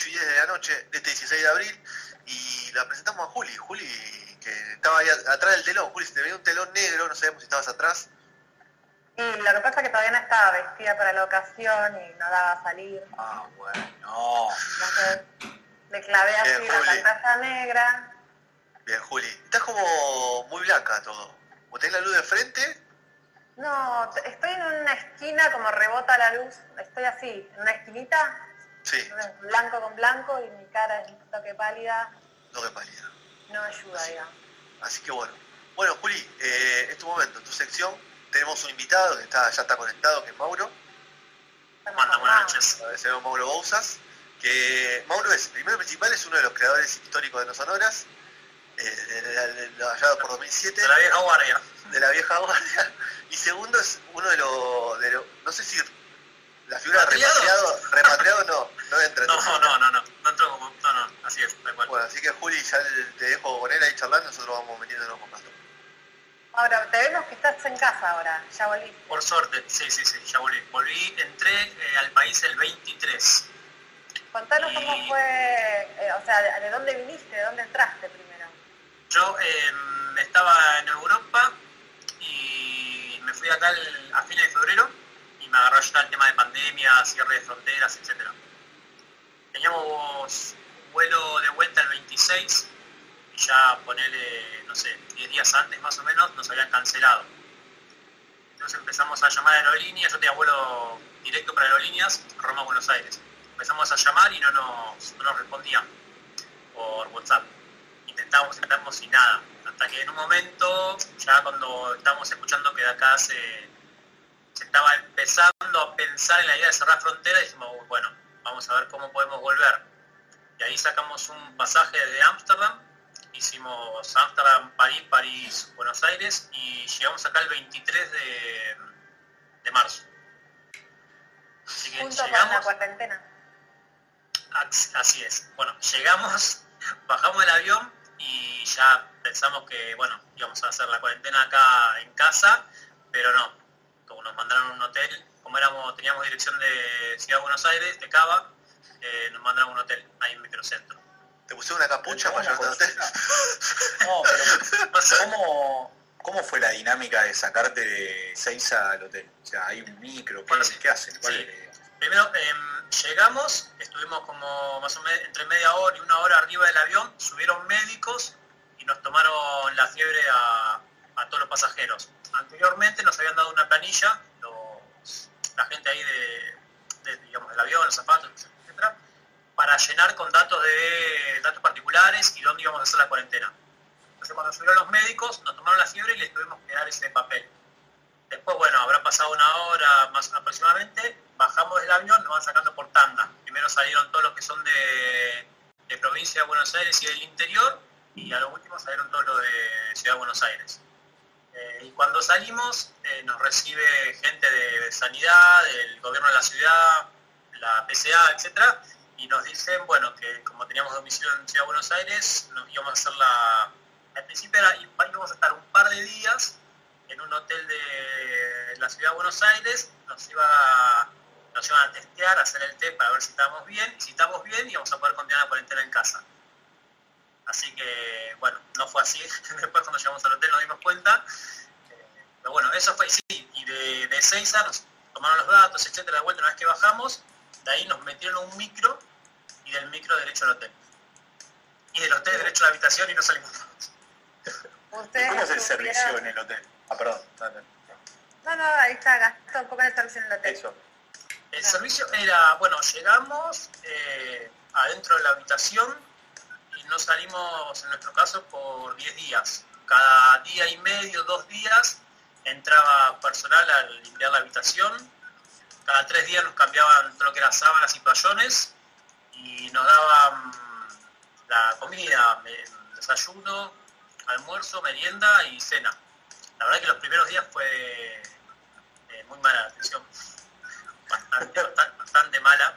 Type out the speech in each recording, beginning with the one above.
8 y 10 de la noche de este 16 de abril, y la presentamos a Juli, Juli que estaba ahí atrás del telón, Juli, se te veía un telón negro, no sabemos si estabas atrás. Y lo que pasa es que todavía no estaba vestida para la ocasión y no daba a salir. Ah, bueno. Entonces le clavé así Bien, la Juli. pantalla negra. Bien, Juli, estás como muy blanca todo. ¿O tenés la luz de frente? No, estoy en una esquina como rebota la luz. Estoy así, en una esquinita, Sí, entonces, blanco con blanco y mi cara es un toque pálida. no que pálida. No ayuda, digamos. Así que bueno. Bueno, Juli, eh, es tu momento, en tu sección. Tenemos un invitado que está, ya está conectado, que es Mauro. Manda, buenas noches. Se llama Mauro Bouzas, que Mauro es, primero principal, es uno de los creadores históricos de No Sonoras, eh, de- de- de- de- allá por 2007, De la vieja guardia. de la vieja guardia, y segundo es uno de los, de lo- no sé si la figura ¿Repatriado? repatriado, no, no entra en No, no, sección. no, no. No entró como. No, no. Así es, tal cual. Bueno, así que Juli, ya te dejo con él ahí charlando, nosotros vamos veniendo un rato. Ahora, te vemos que estás en casa ahora, ya volviste. Por suerte, sí, sí, sí, ya volví. Volví, entré eh, al país el 23. Contanos Y- cómo fue, eh, o sea, de, de dónde viniste, de dónde entraste primero. Yo eh, estaba en Europa y me fui acá al- a fines de febrero me agarró ya el tema de pandemia, cierre de fronteras, etc. Teníamos vuelo de vuelta el 26 y ya ponerle, no sé, 10 días antes más o menos nos habían cancelado. Entonces empezamos a llamar a aerolíneas, yo tenía vuelo directo para aerolíneas, Roma-Buenos Aires. Empezamos a llamar y no nos, no nos respondían por WhatsApp intentamos, intentamos y nada. Hasta que en un momento, ya cuando estábamos escuchando que de acá se estaba empezando a pensar en la idea de cerrar fronteras, dijimos, "Uy, bueno, vamos a ver cómo podemos volver. Y ahí sacamos un pasaje de Ámsterdam, hicimos Ámsterdam, París, París, Buenos Aires y llegamos acá el 23 de, de marzo. Así que Junto con llegamos, la cuarentena. As- Así es. Bueno, llegamos, bajamos el avión y ya pensamos que, bueno, íbamos a hacer la cuarentena acá en casa, pero no. Como nos mandaron a un hotel, como éramos, teníamos dirección de Ciudad de Buenos Aires, de Cava, eh, nos mandaron a un hotel ahí en Microcentro. ¿Te pusieron una capucha para llevarte al hotel? No, pero ¿cómo, ¿cómo fue la dinámica de sacarte de Seiza al hotel? O sea, hay un micro, ¿qué, Bueno, sí. ¿qué hacen? ¿Cuál Sí. es la idea? Primero em, llegamos, estuvimos como más o menos entre media hora y una hora arriba del avión, subieron médicos y nos tomaron la fiebre a, a todos los pasajeros. Anteriormente nos habían dado una planilla, la gente ahí de, digamos, del avión, los zapatos, etcétera, para llenar con datos de datos particulares y dónde íbamos a hacer la cuarentena. Entonces cuando subieron los médicos nos tomaron la fiebre y les tuvimos que dar ese papel. Después, bueno, habrá pasado una hora más aproximadamente, bajamos del avión, nos van sacando por tanda. Primero salieron todos los que son de, de provincia de Buenos Aires y del interior, y a lo último salieron todos los de Ciudad de Buenos Aires. Y cuando salimos, eh, nos recibe gente de sanidad, del gobierno de la ciudad, la PCA, etcétera, y nos dicen, bueno, que como teníamos domicilio en Ciudad de Buenos Aires, nos íbamos a hacer la... Al principio era, íbamos a estar un par de días en un hotel de la ciudad de Buenos Aires, nos, iba nos iban a testear, a hacer el test para ver si estábamos bien, si estábamos bien íbamos a poder continuar la cuarentena en casa. Así que, bueno, no fue así, después cuando llegamos al hotel nos dimos cuenta, pero bueno, eso fue, sí, y de, de Seiza nos tomaron los datos, etcétera, de vuelta una vez que bajamos, de ahí nos metieron a un micro, y del micro derecho al hotel. Y del hotel derecho a la habitación y no salimos más. Ustedes ¿Cómo es el servicio en el hotel? Ah, perdón. dale. No, no, ahí está, gastó un poco en el servicio en el hotel. Eso. El servicio era, bueno, llegamos eh, adentro de la habitación y no salimos, en nuestro caso, por 10 días. Cada día y medio, dos días, entraba personal a limpiar la habitación. Cada tres días nos cambiaban todo lo que eran sábanas y payones. Y nos daban la comida, desayuno, almuerzo, merienda y cena. La verdad que los primeros días fue eh, muy mala la atención, bastante, bastante, mala.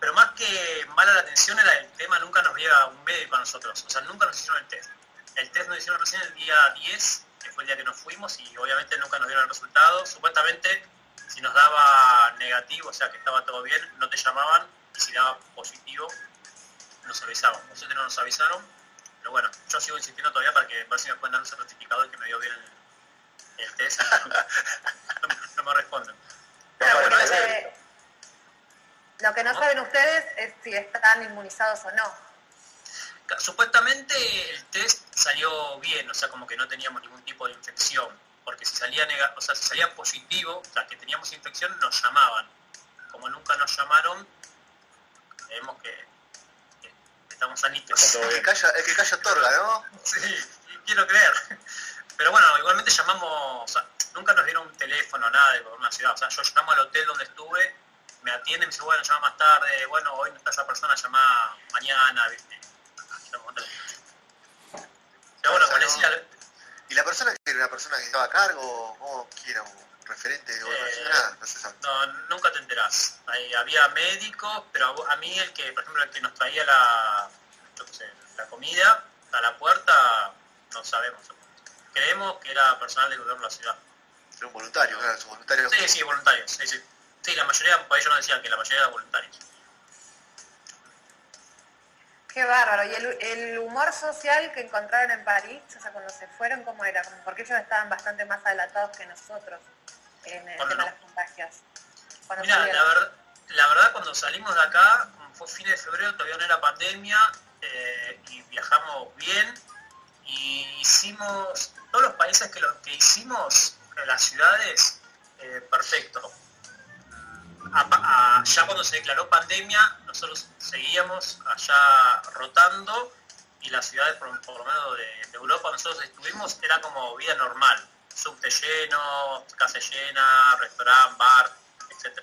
Pero más que mala la atención era el tema, nunca nos veía un médico a nosotros, o sea, nunca nos hicieron el test. El test nos hicieron recién el día 10, que fue el día que nos fuimos, y obviamente nunca nos dieron el resultado. Supuestamente, si nos daba negativo, o sea, que estaba todo bien, no te llamaban, y si daba positivo, nos avisaban. Nosotros no nos avisaron, pero bueno, yo sigo insistiendo todavía para que ver si me pueden dar un certificado de que me dio bien el, test. no, me responden. lo que no saben ustedes es si están inmunizados o no. Supuestamente el test salió bien, o sea, como que no teníamos ningún tipo de infección, porque si salía, o sea, si salía positivo, o sea, que teníamos infección, nos llamaban. Como nunca nos llamaron, creemos que, estamos sanitos. El que calla, el que calla otorga, ¿no? Sí, quiero creer. Pero bueno, igualmente llamamos, o sea, nunca nos dieron un teléfono, nada de una ciudad. O sea, yo llamo al hotel donde estuve, me atienden, me dicen, bueno, llama más tarde, bueno, hoy no está esa persona, llama mañana, ¿viste? ¿Y la persona que era una persona que estaba a cargo? ¿Cómo quiera? ¿Un referente? Eh, nada, no, nunca te enterás. había médicos, pero a mí el que, por ejemplo, el que nos traía la, la comida a la puerta, no sabemos. Creemos que era personal del gobierno de la ciudad. Era un voluntario, claro, su voluntario. Sí, sí, voluntarios. Sí, sí. sí, la mayoría, por ellos nos decían que la mayoría eran voluntarios. Qué bárbaro. ¿Y el, humor social que encontraron en París, o sea, cuando se fueron, cómo era? Porque ellos estaban bastante más adelantados que nosotros en el tema de las contagios. Mira, la, verdad, cuando salimos de acá, fue fin de febrero, todavía no era pandemia, eh, y viajamos bien, y hicimos, todos los países que, lo, que hicimos, en las ciudades, eh, perfecto ya cuando se declaró pandemia, nosotros seguíamos allá rotando y las ciudades, por, lo menos de, Europa, nosotros estuvimos, era como vida normal. Subte lleno, casa llena, restaurante, bar, etc.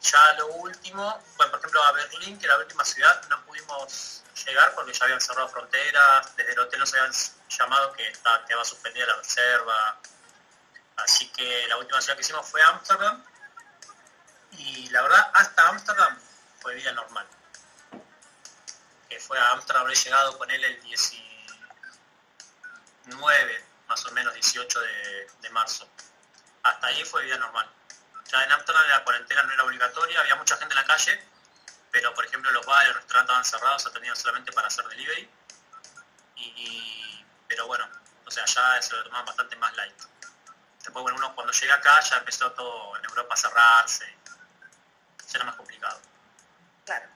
ya lo último, bueno, por ejemplo a Berlín, que era la última ciudad, no pudimos llegar porque ya habían cerrado fronteras, desde el hotel nos habían llamado que estaba, suspendida la reserva. Así que la última ciudad que hicimos fue Ámsterdam, y la verdad, hasta Ámsterdam fue vida normal. Que fue a Ámsterdam, habré llegado con él el 19, más o menos 18 de, marzo. Hasta ahí fue vida normal. Ya en Ámsterdam la cuarentena no era obligatoria, había mucha gente en la calle, pero por ejemplo los bares, los restaurantes estaban cerrados, se atendían solamente para hacer delivery. Y, pero bueno, o sea, ya se lo tomaban bastante más light. Después, bueno, uno cuando llega acá ya empezó todo en Europa a cerrarse será más complicado. Claro.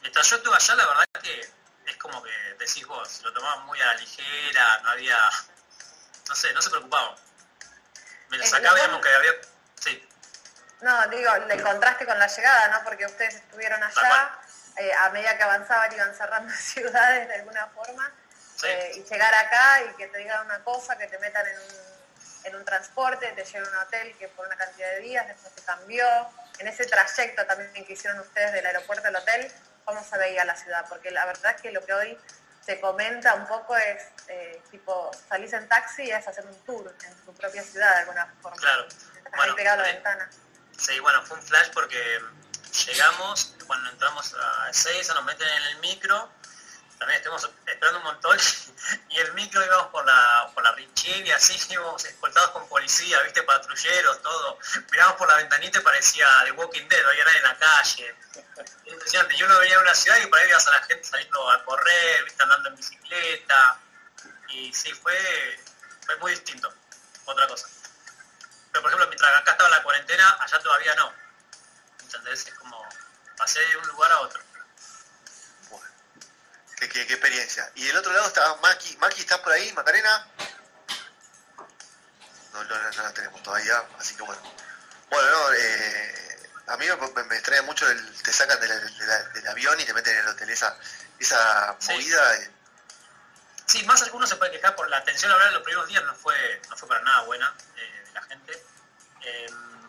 mientras yo estuve allá, la verdad que es como que decís vos, lo tomaban muy a la ligera, no había, no sé, no se preocupaban. Me lo sacaba, que había, sí. No, digo, el contraste con la llegada, ¿no? Porque ustedes estuvieron allá, eh, a medida que avanzaban iban cerrando ciudades de alguna forma, eh, y llegar acá y que te digan una cosa, que te metan en un en un transporte, te lleva a un hotel que por una cantidad de días después se cambió. En ese trayecto también que hicieron ustedes del aeropuerto al hotel, ¿cómo se veía la ciudad? Porque la verdad es que lo que hoy se comenta un poco es eh, tipo salís en taxi y es hacer un tour en tu propia ciudad de alguna forma. Claro. Estás ahí pegado a la ventana. Sí, bueno, fue un flash porque llegamos, cuando entramos a Ezeiza nos meten en el micro también estuvimos esperando un montón y el micro íbamos por la, por la y así, íbamos escoltados con policía, viste, patrulleros, todo. Miramos por la ventanita y parecía de Walking Dead, no había nadie en la calle. Impresionante. Yo no venía a una ciudad y por ahí veías a la gente saliendo a correr, viste, andando en bicicleta. Y sí, fue, fue muy distinto. Otra cosa. Pero por ejemplo, mientras acá estaba la cuarentena, allá todavía no. ¿Entendés? Es como pasé de un lugar a otro. Qué, experiencia. Y del otro lado estaba Maki. Maki, ¿estás por ahí, Macarena? No, no, no, la tenemos todavía, así que bueno. Bueno, no, eh, a mí me, extraña mucho, el, te sacan del avión y te meten en el hotel. Esa, esa movida... Eh. Sí, más algunos se puede quejar por la atención laboral los primeros días no fue, no fue para nada buena eh, de la gente.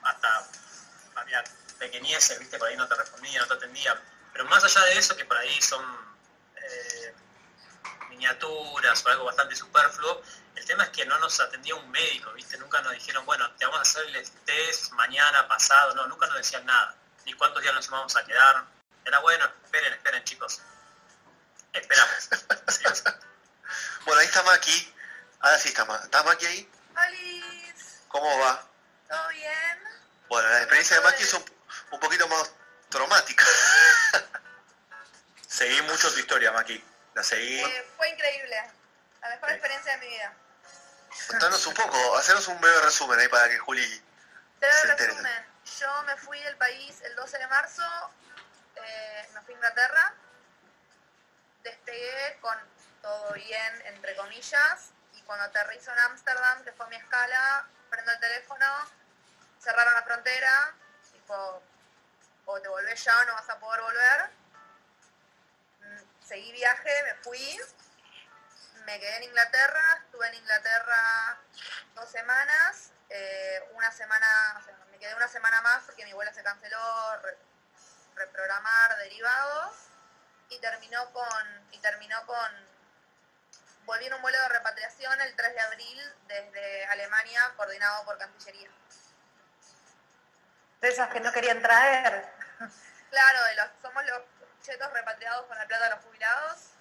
hasta había pequeñeces, viste, por ahí no te respondían, no te atendían. Pero más allá de eso, que por ahí son miniaturas o algo bastante superfluo, el tema es que no nos atendía un médico, viste, nunca nos dijeron, bueno, te vamos a hacer el test mañana, pasado, no, nunca nos decían nada, ni cuántos días nos vamos a quedar. Era bueno, esperen, esperen chicos. Esperamos. bueno, ahí está Maki. Ahora sí está Maki. ¿Está Maki ahí? Hola. ¿Cómo va? ¿Todo bien? Bueno, la experiencia de Maki es un, un poquito más traumática. seguí mucho tu historia, Maki. La seguí. Eh, fue increíble. La mejor experiencia de mi vida. Contanos un poco, hacernos un breve resumen ahí para que Juli. Breve resumen. Yo me fui del país el 12 de marzo, eh, me fui a Inglaterra, despegué con todo bien, entre comillas, y cuando aterrizo en Ámsterdam, que fue mi escala, prendo el teléfono, cerraron la frontera, tipo, o te volvés ya o no vas a poder volver. Seguí viaje, me fui, me quedé en Inglaterra, estuve en Inglaterra dos semanas, eh, una semana, o sea, me quedé una semana más porque mi vuelo se canceló, reprogramar derivados, y terminó con, y terminó con, volví en un vuelo de repatriación el 3 de abril desde Alemania, coordinado por Cancillería. De esas que no querían traer. Claro, de los, somos los chetos repatriados con la plata de los jubilados.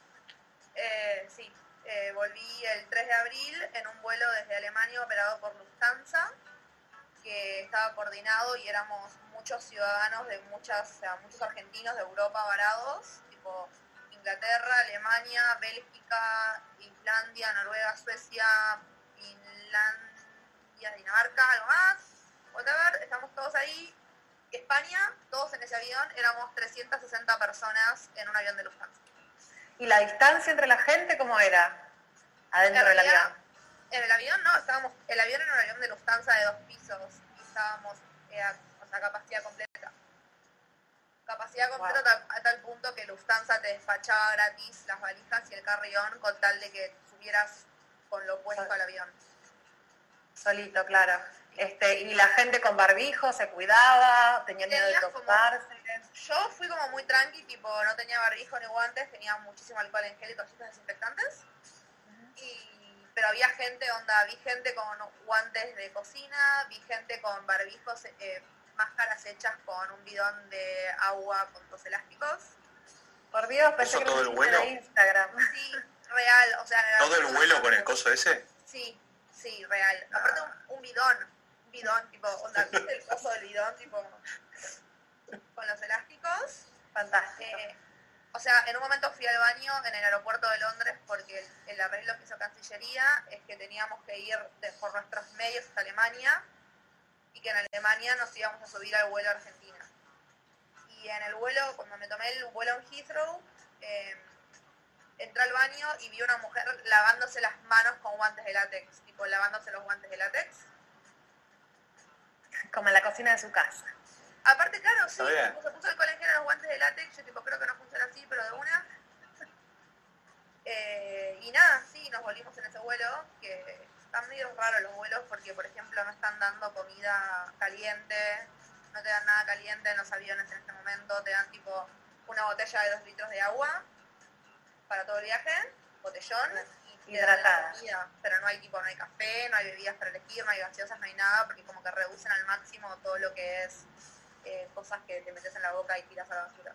Eh, sí, eh, volví el 3 de abril en un vuelo desde Alemania operado por Lufthansa, que estaba coordinado y éramos muchos ciudadanos de muchas, muchos argentinos de Europa varados, tipo Inglaterra, Alemania, Bélgica, Islandia, Noruega, Suecia, Finlandia, Dinamarca, algo más, whatever, estamos todos ahí. España, todos en ese avión, éramos 360 personas en un avión de Lufthansa. ¿Y la distancia entre la gente cómo era? Adentro del avión. En el avión no, estábamos, el avión era un avión de Lufthansa de dos pisos y estábamos eh, o sea, capacidad completa. Capacidad completa a tal punto que Lufthansa te despachaba gratis las valijas y el carrión con tal de que subieras con lo puesto al avión. Solito, claro. Este, y la gente con barbijo se cuidaba, tenía miedo de tocarse. yo fui como muy tranqui, tipo, no tenía barbijo ni guantes, tenía muchísimo alcohol en gel y cositas desinfectantes. pero había gente, onda, vi gente con guantes de cocina, vi gente con barbijos, eh, máscaras hechas con un bidón de agua con dos elásticos. Por Dios, pensé que todo el vuelo? Instagram. Sí, real, o sea... ¿Todo el vuelo con el coso ese? Sí, sí, real. Aparte un bidón, bidón, tipo, onda, ¿viste el coso del bidón, tipo, con los elásticos? Fantástico. Eh, o sea, en un momento fui al baño en el aeropuerto de Londres porque el, arreglo que hizo Cancillería es que teníamos que ir por nuestros medios hasta Alemania y que en Alemania nos íbamos a subir al vuelo a Argentina. Y en el vuelo, cuando me tomé el vuelo en Heathrow, eh, entré al baño y vi una mujer lavándose las manos con guantes de látex, tipo lavándose los guantes de látex como en la cocina de su casa. Aparte, claro, sí, se puso el colegio en los guantes de látex, yo tipo creo que no funciona así, pero de una. Eh, y nada, sí, nos volvimos en ese vuelo, que están medio raros los vuelos porque, por ejemplo, no están dando comida caliente, no te dan nada caliente en los aviones en este momento, te dan tipo una botella de dos litros de agua para todo el viaje, botellón, hidratada. pero no hay tipo, no hay café, no hay bebidas para elegir, no hay gaseosas, no hay nada, porque como que reducen al máximo todo lo que es eh, cosas que te metes en la boca y tiras a la basura.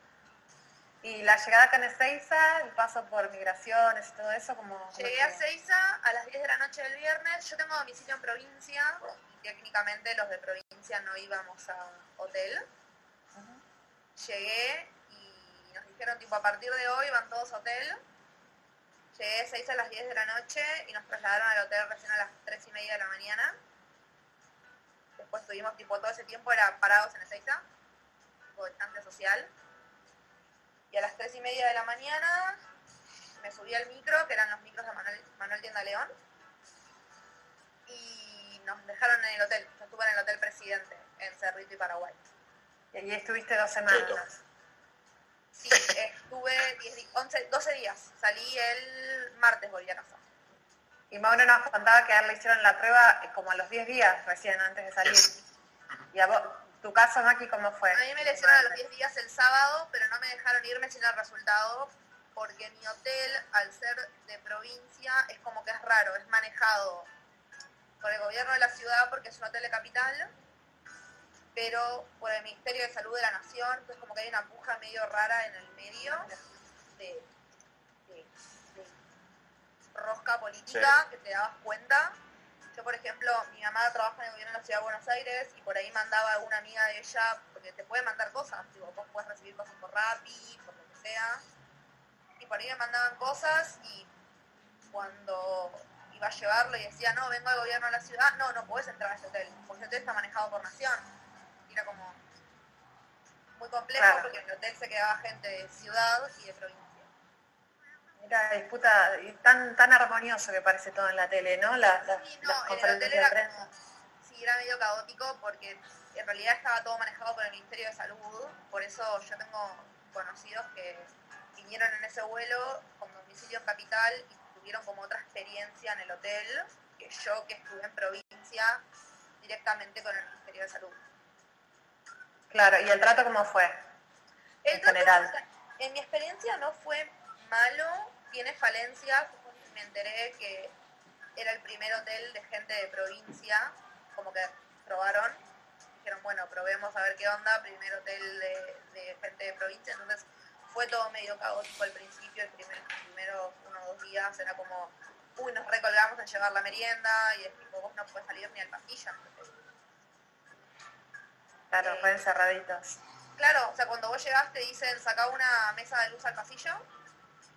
Y la llegada acá en Ezeiza, el paso por migraciones y todo eso, como... Llegué a Ezeiza a las 10 de la noche del viernes, yo tengo domicilio en provincia, y técnicamente los de provincia no íbamos a hotel. Llegué y nos dijeron tipo a partir de hoy van todos a hotel Llegué a 6 a las 10 de la noche y nos trasladaron al hotel recién a las 3 y media de la mañana. Después estuvimos, tipo, todo ese tiempo era parados en Ezeiza, tipo distancia social. Y a las 3 y media de la mañana me subí al micro, que eran los micros de Manuel, Manuel Tienda León, y nos dejaron en el hotel. Yo estuve en el Hotel Presidente, en Cerrito y Paraguay. Y allí estuviste dos semanas. Sí, estuve 11, 12 días. Salí el martes, volví a casa. Y Mauro nos contaba que a le hicieron la prueba eh, como a los 10 días recién antes de salir. Y a vos, ¿Tu caso, Maki, cómo fue? A mí me lesionaron a los 10 días el sábado, pero no me dejaron irme sin el resultado porque mi hotel, al ser de provincia, es como que es raro, es manejado por el gobierno de la ciudad porque es un hotel de capital, pero por el Ministerio de Salud de la Nación, entonces como que hay una puja medio rara en el medio de, rosca política que te dabas cuenta. Yo, por ejemplo, mi mamá trabaja en el gobierno de la Ciudad de Buenos Aires y por ahí mandaba a una amiga de ella, porque te puede mandar cosas, digo, vos puedes recibir cosas por Rappi, por lo que sea, y por ahí me mandaban cosas y cuando iba a llevarlo y decía, no, vengo del gobierno de la ciudad, no, no puedes entrar a ese hotel, porque ese hotel está manejado por nación. Era como muy complejo porque en el hotel se quedaba gente de ciudad y de provincia. Era disputa tan tan armonioso que parece todo en la tele, ¿no? La, sí, no, en el hotel era como, sí, era medio caótico porque en realidad estaba todo manejado por el Ministerio de Salud, por eso yo tengo conocidos que vinieron en ese vuelo con domicilio en capital y tuvieron como otra experiencia en el hotel que yo que estuve en provincia directamente con el Ministerio de Salud. Claro, ¿y el trato cómo fue? en general. en mi experiencia no fue malo, tiene falencias, me enteré que era el primer hotel de gente de provincia, como que probaron, dijeron, bueno, probemos a ver qué onda, primer hotel de, de gente de provincia, entonces fue todo medio caótico al principio, el primer, primeros uno o dos días era como, uy, nos recolgamos en llevar la merienda y es tipo, vos no puedes salir ni al pasillo. Claro, eh, fue encerraditos. Claro, o sea, cuando vos llegaste te dicen, saca una mesa de luz al pasillo,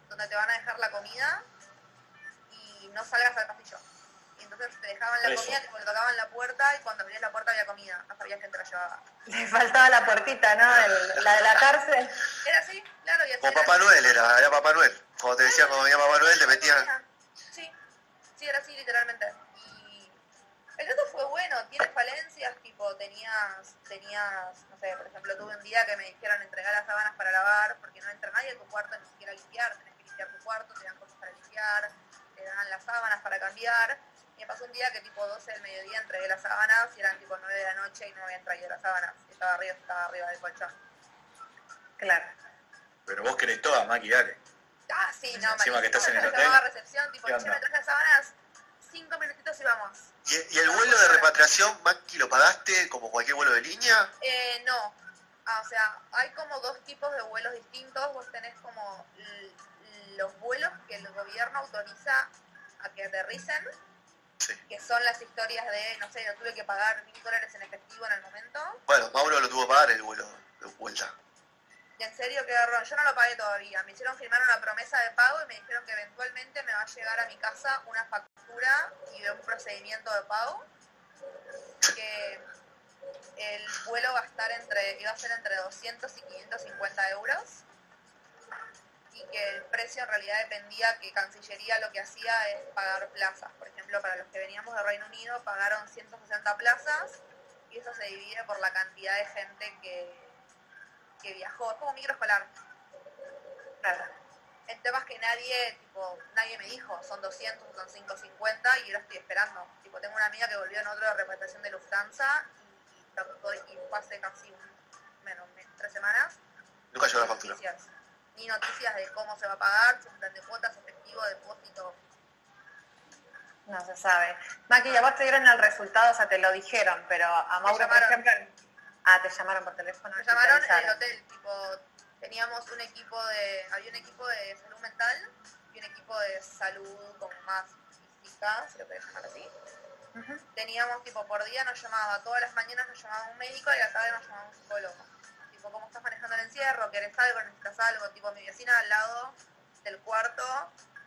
donde te van a dejar la comida y no salgas al pasillo. Y entonces te dejaban la comida, te tocaban la puerta y cuando abrías la puerta había comida, no sabías quién te la llevaba. Le faltaba la puertita, ¿no? la de la cárcel. Era así, claro. Y Como Papá Noel era, era Papá Noel. Cuando te decía cuando venía Papá Noel te metían... Sí, sí, era así literalmente. Y el dato fue bueno, tienes falencias, tipo tenías, tenías, no sé, por ejemplo, tuve un día que me dijeron entregar las sábanas para lavar porque no entra nadie a tu cuarto ni siquiera a limpiar, tenés que limpiar tu cuarto, te dan cosas para limpiar, te dan las sábanas para cambiar me pasó un día que tipo 12 del mediodía entregué las sábanas y eran tipo 9 de la noche y no me habían traído las sábanas. estaba arriba, estaba arriba del colchón. Claro. Pero vos querés todas, Maki, dale. Ah, sí, no, Encima que estás en el hotel. recepción, tipo, me traje las sábanas, cinco minutitos y vamos. ¿Y, el vuelo de repatriación, Maki, lo pagaste como cualquier vuelo de línea? Eh, no. Ah, o sea, hay como dos tipos de vuelos distintos. Vos tenés como los vuelos que el gobierno autoriza a que aterricen que son las historias de, no sé, yo tuve que pagar mil dólares en efectivo en el momento. Bueno, Mauro lo tuvo que pagar el vuelo de vuelta. Y en serio, qué error. Yo no lo pagué todavía. Me hicieron firmar una promesa de pago y me dijeron que eventualmente me va a llegar a mi casa una factura y un procedimiento de pago. Que el vuelo va a estar entre, iba a ser entre 200 y 550 euros y que el precio en realidad dependía que Cancillería lo que hacía es pagar plazas. Por ejemplo, para los que veníamos de Reino Unido pagaron 160 plazas y eso se divide por la cantidad de gente que, que viajó. Es como microescolar. Claro. El tema es que nadie, tipo, nadie me dijo, son 200, son 550 y yo lo estoy esperando. Tipo, tengo una amiga que volvió en otra representación de Lufthansa y, y, fue hace casi menos, tres semanas. Nunca llegó la factura ni noticias de cómo se va a pagar, su plan de cuotas, efectivo, depósito. No se sabe. Maki, ya vos te dieron el resultado, o sea, te lo dijeron, pero a Mauro, por ejemplo... Ah, te llamaron por teléfono. Me llamaron en el hotel, tipo, teníamos un equipo de, había un equipo de salud mental y un equipo de salud como más física, si lo querés llamar así. Teníamos, tipo, por día nos llamaba, todas las mañanas nos llamaba un médico y a la tarde nos llamaba un psicólogo. Tipo cómo estás manejando el encierro, querés algo, necesitas algo, tipo mi vecina al lado del cuarto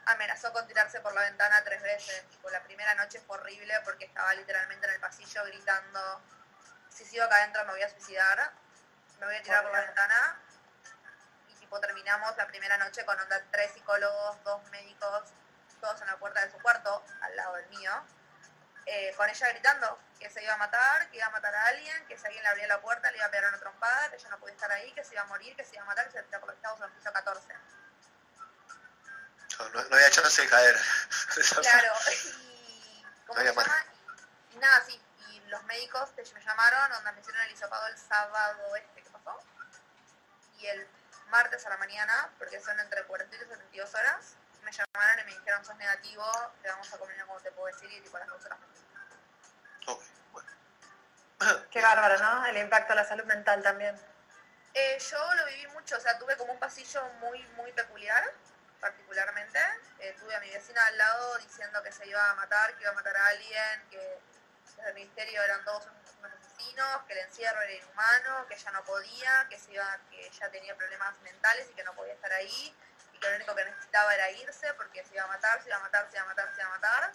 amenazó con tirarse por la ventana tres veces, tipo la primera noche fue horrible porque estaba literalmente en el pasillo gritando, si sigo acá adentro me voy a suicidar, me voy a tirar por la ventana terminamos la primera noche con onda tres psicólogos, dos médicos, todos en la puerta de su cuarto, al lado del mío, eh, con ella gritando que se iba a matar, que iba a matar a alguien, que si alguien le abría la puerta le iba a pegar una trompada, que ella no podía estar ahí, que se iba a morir, que se iba a matar, que se por en el piso 14. No, no, había chance de caer. Claro, y, ¿cómo se llama? Y, nada, sí, y los médicos me llamaron, donde me hicieron el hisopado el sábado este que pasó. Y el martes a la mañana, porque son entre 48 y 72 horas, me llamaron y me dijeron, sos negativo, te vamos a comer como te puedo decir, y tipo las dos horas. Ok, bueno. Qué bárbaro, ¿no? El impacto a la salud mental también. Eh, yo lo viví mucho, o sea, tuve como un pasillo muy, muy peculiar, particularmente. Eh, tuve a mi vecina al lado diciendo que se iba a matar, que iba a matar a alguien, que desde el ministerio eran todos unos que el encierro era inhumano, que ella no podía, que, se iba, que ella tenía problemas mentales y que no podía estar ahí, y que lo único que necesitaba era irse porque se iba a matar, se iba a matar, se iba a matar, se iba a matar.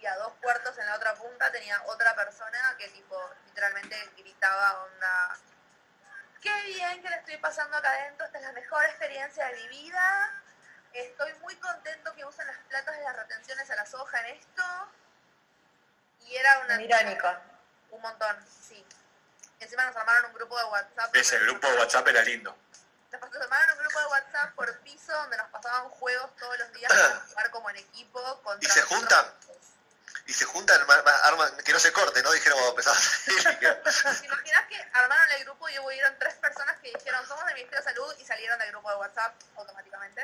Y a dos puertos en la otra punta tenía otra persona que tipo literalmente gritaba onda qué bien que le estoy pasando acá adentro, esta es la mejor experiencia de mi vida. Estoy muy contento que usen las platas de las retenciones a la soja en esto. Y era una... Irónico. Un montón, sí. encima nos armaron un grupo de WhatsApp. Ese grupo de WhatsApp era lindo. Nos armaron un grupo de WhatsApp por piso donde nos pasaban juegos todos los días para jugar como en equipo. Contra ¿Y se juntan? y se juntan, armas, que no se corte, ¿no? Dijeron, empezamos a ¿Te imaginas que armaron el grupo y hubieron tres personas que dijeron, somos del Ministerio de Salud y salieron del grupo de WhatsApp automáticamente?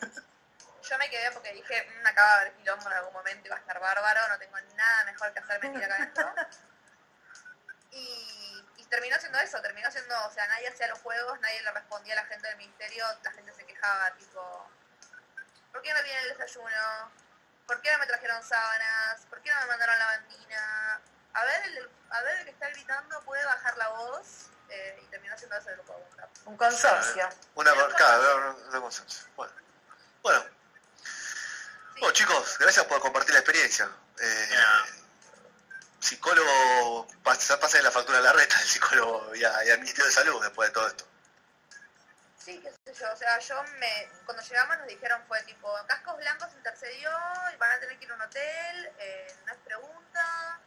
Yo me quedé porque dije, mmm, acaba de haber quilombo en algún momento y va a estar bárbaro, no tengo nada mejor que hacer mentir acá adentro. Y, y terminó siendo eso, terminó siendo, o sea, nadie hacía los juegos, nadie le respondía a la gente del ministerio, la gente se quejaba, tipo, ¿por qué no viene el desayuno? ¿Por qué no me trajeron sábanas? ¿Por qué no me mandaron la bandina? A ver, el, a ver el que está gritando puede bajar la voz eh, y terminó siendo ese grupo de Un consorcio. Una, cada, una consorcio. Bueno. Bueno. bueno. chicos, gracias por compartir la experiencia. Eh, psicólogo, pasa, pasa en la factura de la reta, el psicólogo y, al Ministerio de Salud después de todo esto. Sí, qué sé yo, o sea, yo me, cuando llegamos nos dijeron fue tipo, cascos blancos intercedió y van a tener que ir a un hotel, eh, no es pregunta.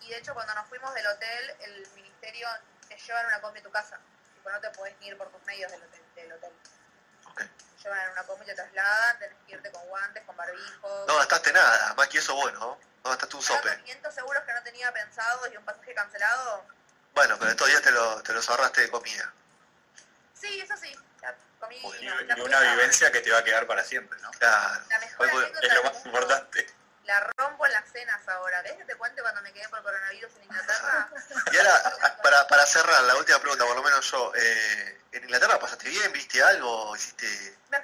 Y de hecho cuando nos fuimos del hotel, el ministerio te lleva en una combi a tu casa. Tipo, no te puedes ir por tus medios del hotel. Del hotel. Okay. Llevan en una combi, te trasladan, tenés que irte con guantes, con barbijo. No gastaste nada, más que eso bueno, ¿no? No gastaste un sope. 500 seguros que no tenía pensado y un pasaje cancelado. Bueno, pero estos días te, lo, te los ahorraste de comida. Sí, eso sí. Comí, y, una vivencia que te va a quedar para siempre, ¿no? Claro. La mejor es lo más importante. La rompo en las cenas ahora. ¿Ves que te cuente cuando me quedé por coronavirus en Inglaterra? y ahora, para, para cerrar, la última pregunta, por lo menos yo. Eh, ¿En Inglaterra pasaste bien? ¿Viste algo? ¿Hiciste...?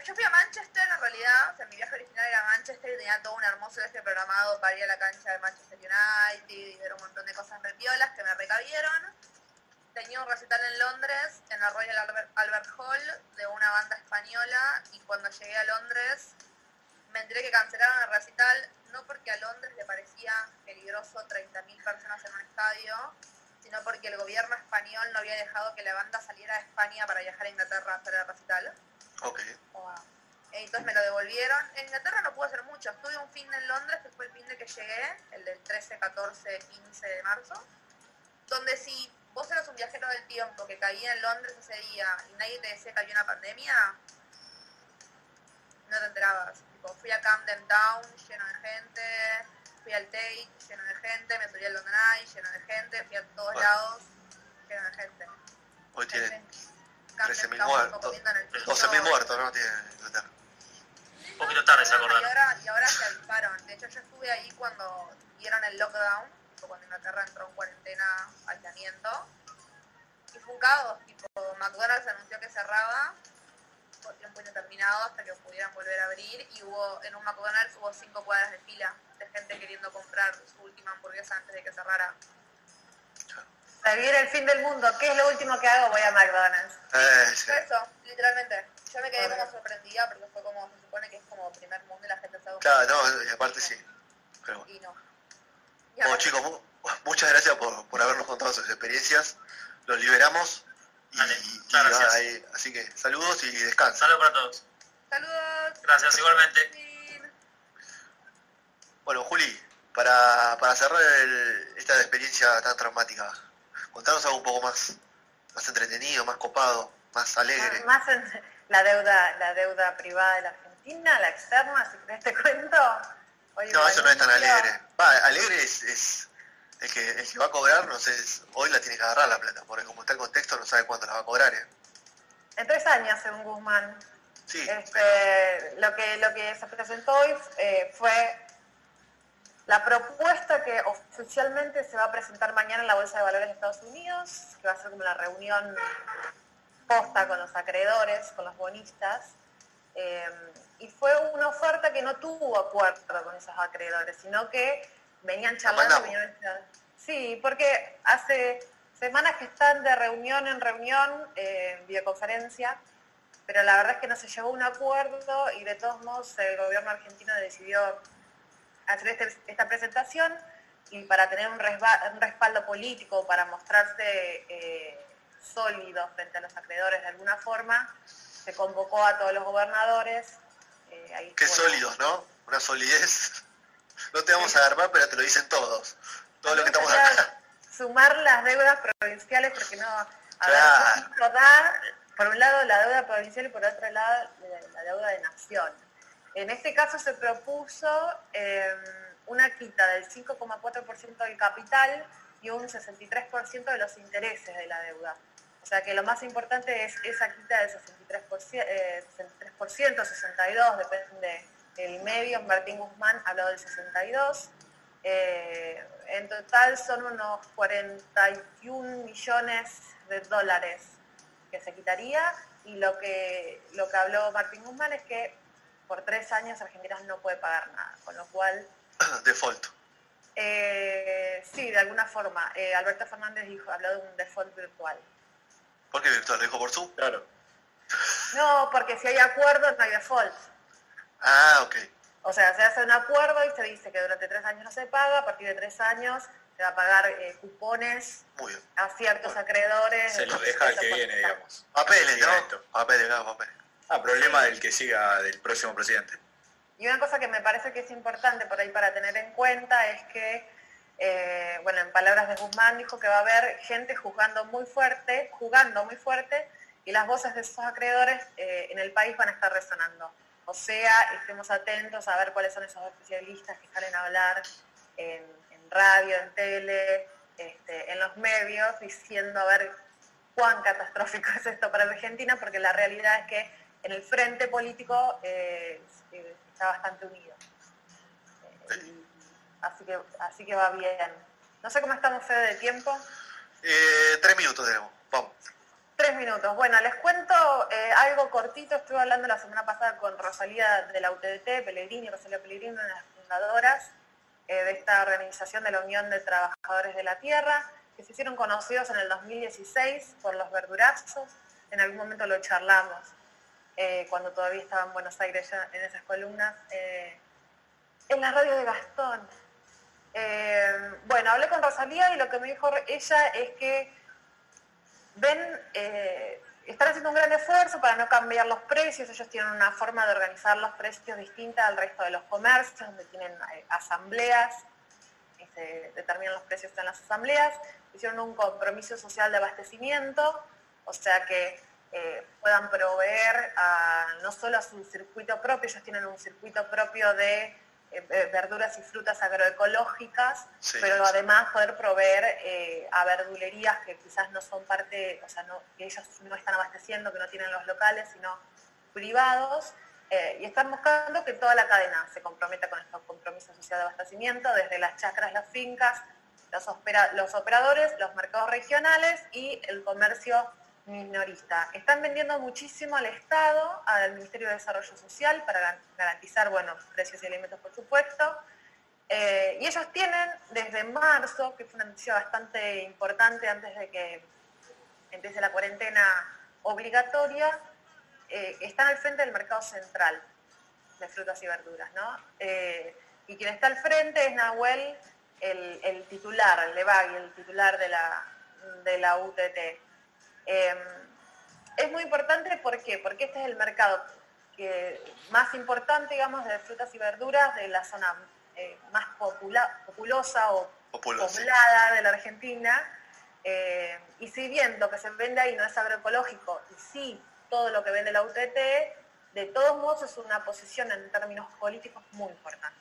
Yo fui a Manchester, en realidad. O sea, mi viaje original era a Manchester y tenía todo un hermoso viaje programado para ir a la cancha de Manchester United y ver un montón de cosas repiolas que me recabieron tenía un recital en Londres, en el Royal Albert Hall, de una banda española, y cuando llegué a Londres me enteré que cancelaron el recital, no porque a Londres le parecía peligroso 30.000 personas en un estadio, sino porque el gobierno español no había dejado que la banda saliera a España para viajar a Inglaterra a hacer el recital. Ok. Entonces me lo devolvieron. En Inglaterra no pude hacer mucho. Estuve un fin en Londres, que fue el fin de que llegué, el del 13, 14, 15 de marzo, donde sí vos eras un viajero del tiempo que caía en Londres ese día y nadie te decía que había una pandemia, no te enterabas. fui a Camden Town lleno de gente, fui al Tate lleno de gente, me subí al London Eye lleno de gente, fui a todos lados lleno de gente. Hoy tienen 13.000 muertos, 12.000 muertos, ¿no? Tiene Inglaterra. Un poquito tarde se acordaron. Y ahora, y ahora se avisparon. De hecho, yo estuve ahí cuando dieron el lockdown cuando Inglaterra entró en cuarentena, aislamiento. Y fue un caos, tipo, McDonald's anunció que cerraba por tiempo indeterminado hasta que pudieran volver a abrir y hubo en un McDonald's hubo cinco cuadras de fila gente queriendo comprar su última hamburguesa antes de que cerrara. Para vivir el fin del mundo, ¿qué es lo último que hago? Voy a McDonald's. Eh, Eso, literalmente. Yo me quedé como sorprendida porque fue como, se supone que es como primer mundo y la gente está... Claro, no, aparte sí. Pero... Y no. Bueno, chicos, muchas gracias por, por, habernos contado sus experiencias. Los liberamos. Y, así que saludos y descansen. Saludos para todos. Saludos. Gracias, igualmente. Bueno, Juli, para, para cerrar esta experiencia tan traumática, contanos algo un poco más, más entretenido, más copado, más alegre. Más, la deuda, la deuda privada de la Argentina, la externa, si querés te cuento no, eso no es tan alegre. Va, alegre es, el que, el que va a cobrar, no sé, hoy la tiene que agarrar la plata, porque como está el contexto no sabe cuánto la va a cobrar. ¿eh? En tres años, según Guzmán. Sí, este, lo, que, lo que se presentó hoy eh, fue la propuesta que oficialmente se va a presentar mañana en la Bolsa de Valores de Estados Unidos, que va a ser como la reunión posta con los acreedores, con los bonistas, eh, y fue una oferta que no tuvo acuerdo con esos acreedores, sino que venían charlando. sí, porque hace semanas que están de reunión en reunión, eh, en videoconferencia, pero la verdad es que no se llegó a un acuerdo y de todos modos el gobierno argentino decidió hacer este, esta presentación y para tener un, respaldo político, para mostrarse eh, sólido frente a los acreedores de alguna forma, se convocó a todos los gobernadores. Eh, Qué sólidos, ¿no? Una solidez. No te vamos a agarrar, pero te lo dicen todos. Todo lo que estamos acá. Sumar las deudas provinciales, porque no. A ver, da, por un lado la deuda provincial y por otro lado la deuda de nación. En este caso se propuso em, una quita del 5,4% del capital y un 63% de los intereses de la deuda. O sea que lo más importante es esa quita del 63%, eh, 63% 62%, depende del medio. Martín Guzmán habló del 62%. Eh, en total son unos 41 millones de dólares que se quitaría y lo que, lo que habló Martín Guzmán es que por tres años Argentina no puede pagar nada, con lo cual... Default. Eh, sí, de alguna forma. Eh, Alberto Fernández dijo, habló de un default virtual. ¿Por qué virtual? ¿Lo dijo por Zoom? Claro. No, porque si hay acuerdo no hay default. Ah, ok. O sea, se hace un acuerdo y se dice que durante tres años no se paga, a partir de tres años se va a pagar eh, cupones a ciertos acreedores. Se lo deja al que viene, digamos. Papeles, ¿no? Papeles, claro, papeles. Ah, problema del que siga del próximo presidente. Y una cosa que me parece que es importante por ahí para tener en cuenta es que, eh, bueno, en palabras de Guzmán dijo que va a haber gente juzgando muy fuerte, jugando muy fuerte, y las voces de esos acreedores eh, en el país van a estar resonando. O sea, estemos atentos a ver cuáles son esos especialistas que salen a hablar en, radio, en tele, este, en los medios, diciendo a ver cuán catastrófico es esto para Argentina, porque la realidad es que en el frente político eh, está bastante unido. Eh, así, que, así que va bien. No sé cómo estamos, Fede, de tiempo. Eh, tres minutos tenemos, vamos. Tres minutos. Bueno, les cuento algo cortito. Estuve hablando la semana pasada con Rosalía de la UTT, Pellegrini, Rosalía Pellegrini, una de las fundadoras de esta organización de la Unión de Trabajadores de la Tierra, que se hicieron conocidos en el 2016 por los verdurazos. En algún momento lo charlamos. Eh, cuando todavía estaba en Buenos Aires en esas columnas, eh, en la radio de Gastón. Eh, bueno, hablé con Rosalía y lo que me dijo ella es que ven, están haciendo un gran esfuerzo para no cambiar los precios, ellos tienen una forma de organizar los precios distinta al resto de los comercios, donde tienen asambleas, y se determinan los precios en las asambleas, hicieron un compromiso social de abastecimiento, o sea que eh, puedan proveer no solo a su circuito propio, ellos tienen un circuito propio de eh, verduras y frutas agroecológicas, pero además poder proveer eh, a verdulerías que quizás no son parte, o sea, no, que ellos no están abasteciendo, que no tienen los locales, sino privados, y están buscando que toda la cadena se comprometa con estos compromisos sociales de abastecimiento, desde las chacras, las fincas, los, los operadores, los mercados regionales y el comercio minorista. Están vendiendo muchísimo al Estado, al Ministerio de Desarrollo Social, para garantizar, bueno, precios y alimentos, por supuesto. Eh, y ellos tienen desde marzo, que fue una noticia bastante importante antes de que empiece la cuarentena obligatoria, eh, están al frente del mercado central de frutas y verduras, ¿no? Eh, y quien está al frente es Nahuel, el, titular, el Levagui, el titular de la, de la UTT. Em, es muy importante, ¿por qué? Porque este es el mercado que, más importante, digamos, de frutas y verduras de la zona eh, más populosa o poblada de la Argentina. Eh, y si bien lo que se vende ahí no es agroecológico, y sí todo lo que vende la UTT, de todos modos es una posición en términos políticos muy importante.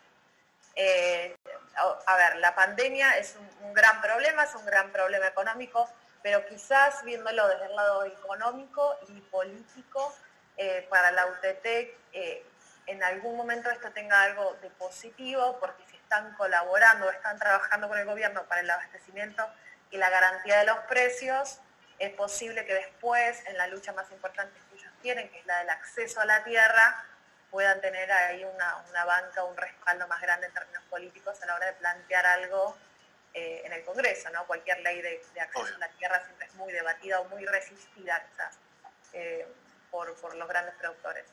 Eh, a ver, la pandemia es un, gran problema, es un gran problema económico, pero quizás viéndolo desde el lado económico y político, eh, para la UTT eh, en algún momento esto tenga algo de positivo, porque si están colaborando o están trabajando con el gobierno para el abastecimiento y la garantía de los precios, es posible que después, en la lucha más importante que ellos tienen, que es la del acceso a la tierra, puedan tener ahí una, banca, un respaldo más grande en términos políticos a la hora de plantear algo eh, en el Congreso, ¿no? Cualquier ley de, acceso a la tierra siempre es muy debatida o muy resistida quizás eh, por, por los grandes productores.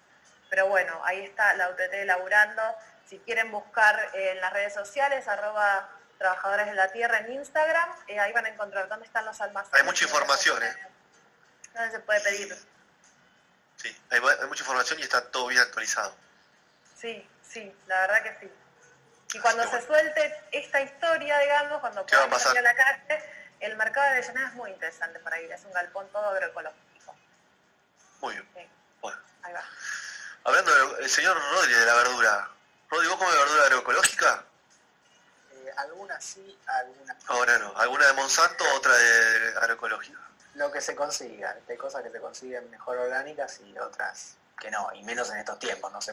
Pero bueno, ahí está la UTT laburando. Si quieren buscar en las redes sociales, arroba trabajadores de la tierra en Instagram, eh, ahí van a encontrar dónde están los almacenes. Hay mucha información, ¿eh? ¿Dónde se puede pedir? Sí, hay, mucha información y está todo bien actualizado. Sí, sí, la verdad que sí. Y cuando se suelte esta historia, digamos, cuando puedan salir a la calle, el mercado de Avellaneda es muy interesante para ir. Es un galpón todo agroecológico. Muy bien. Sí. Bueno. Ahí va. Hablando del señor Rodri de la verdura. Rodri, ¿vos comes verdura agroecológica? Eh, algunas sí, algunas no. Ahora no. ¿Alguna de Monsanto o otra de agroecológica? Lo que se consiga. Hay cosas que se consiguen mejor orgánicas y otras que no, y menos en estos tiempos, no se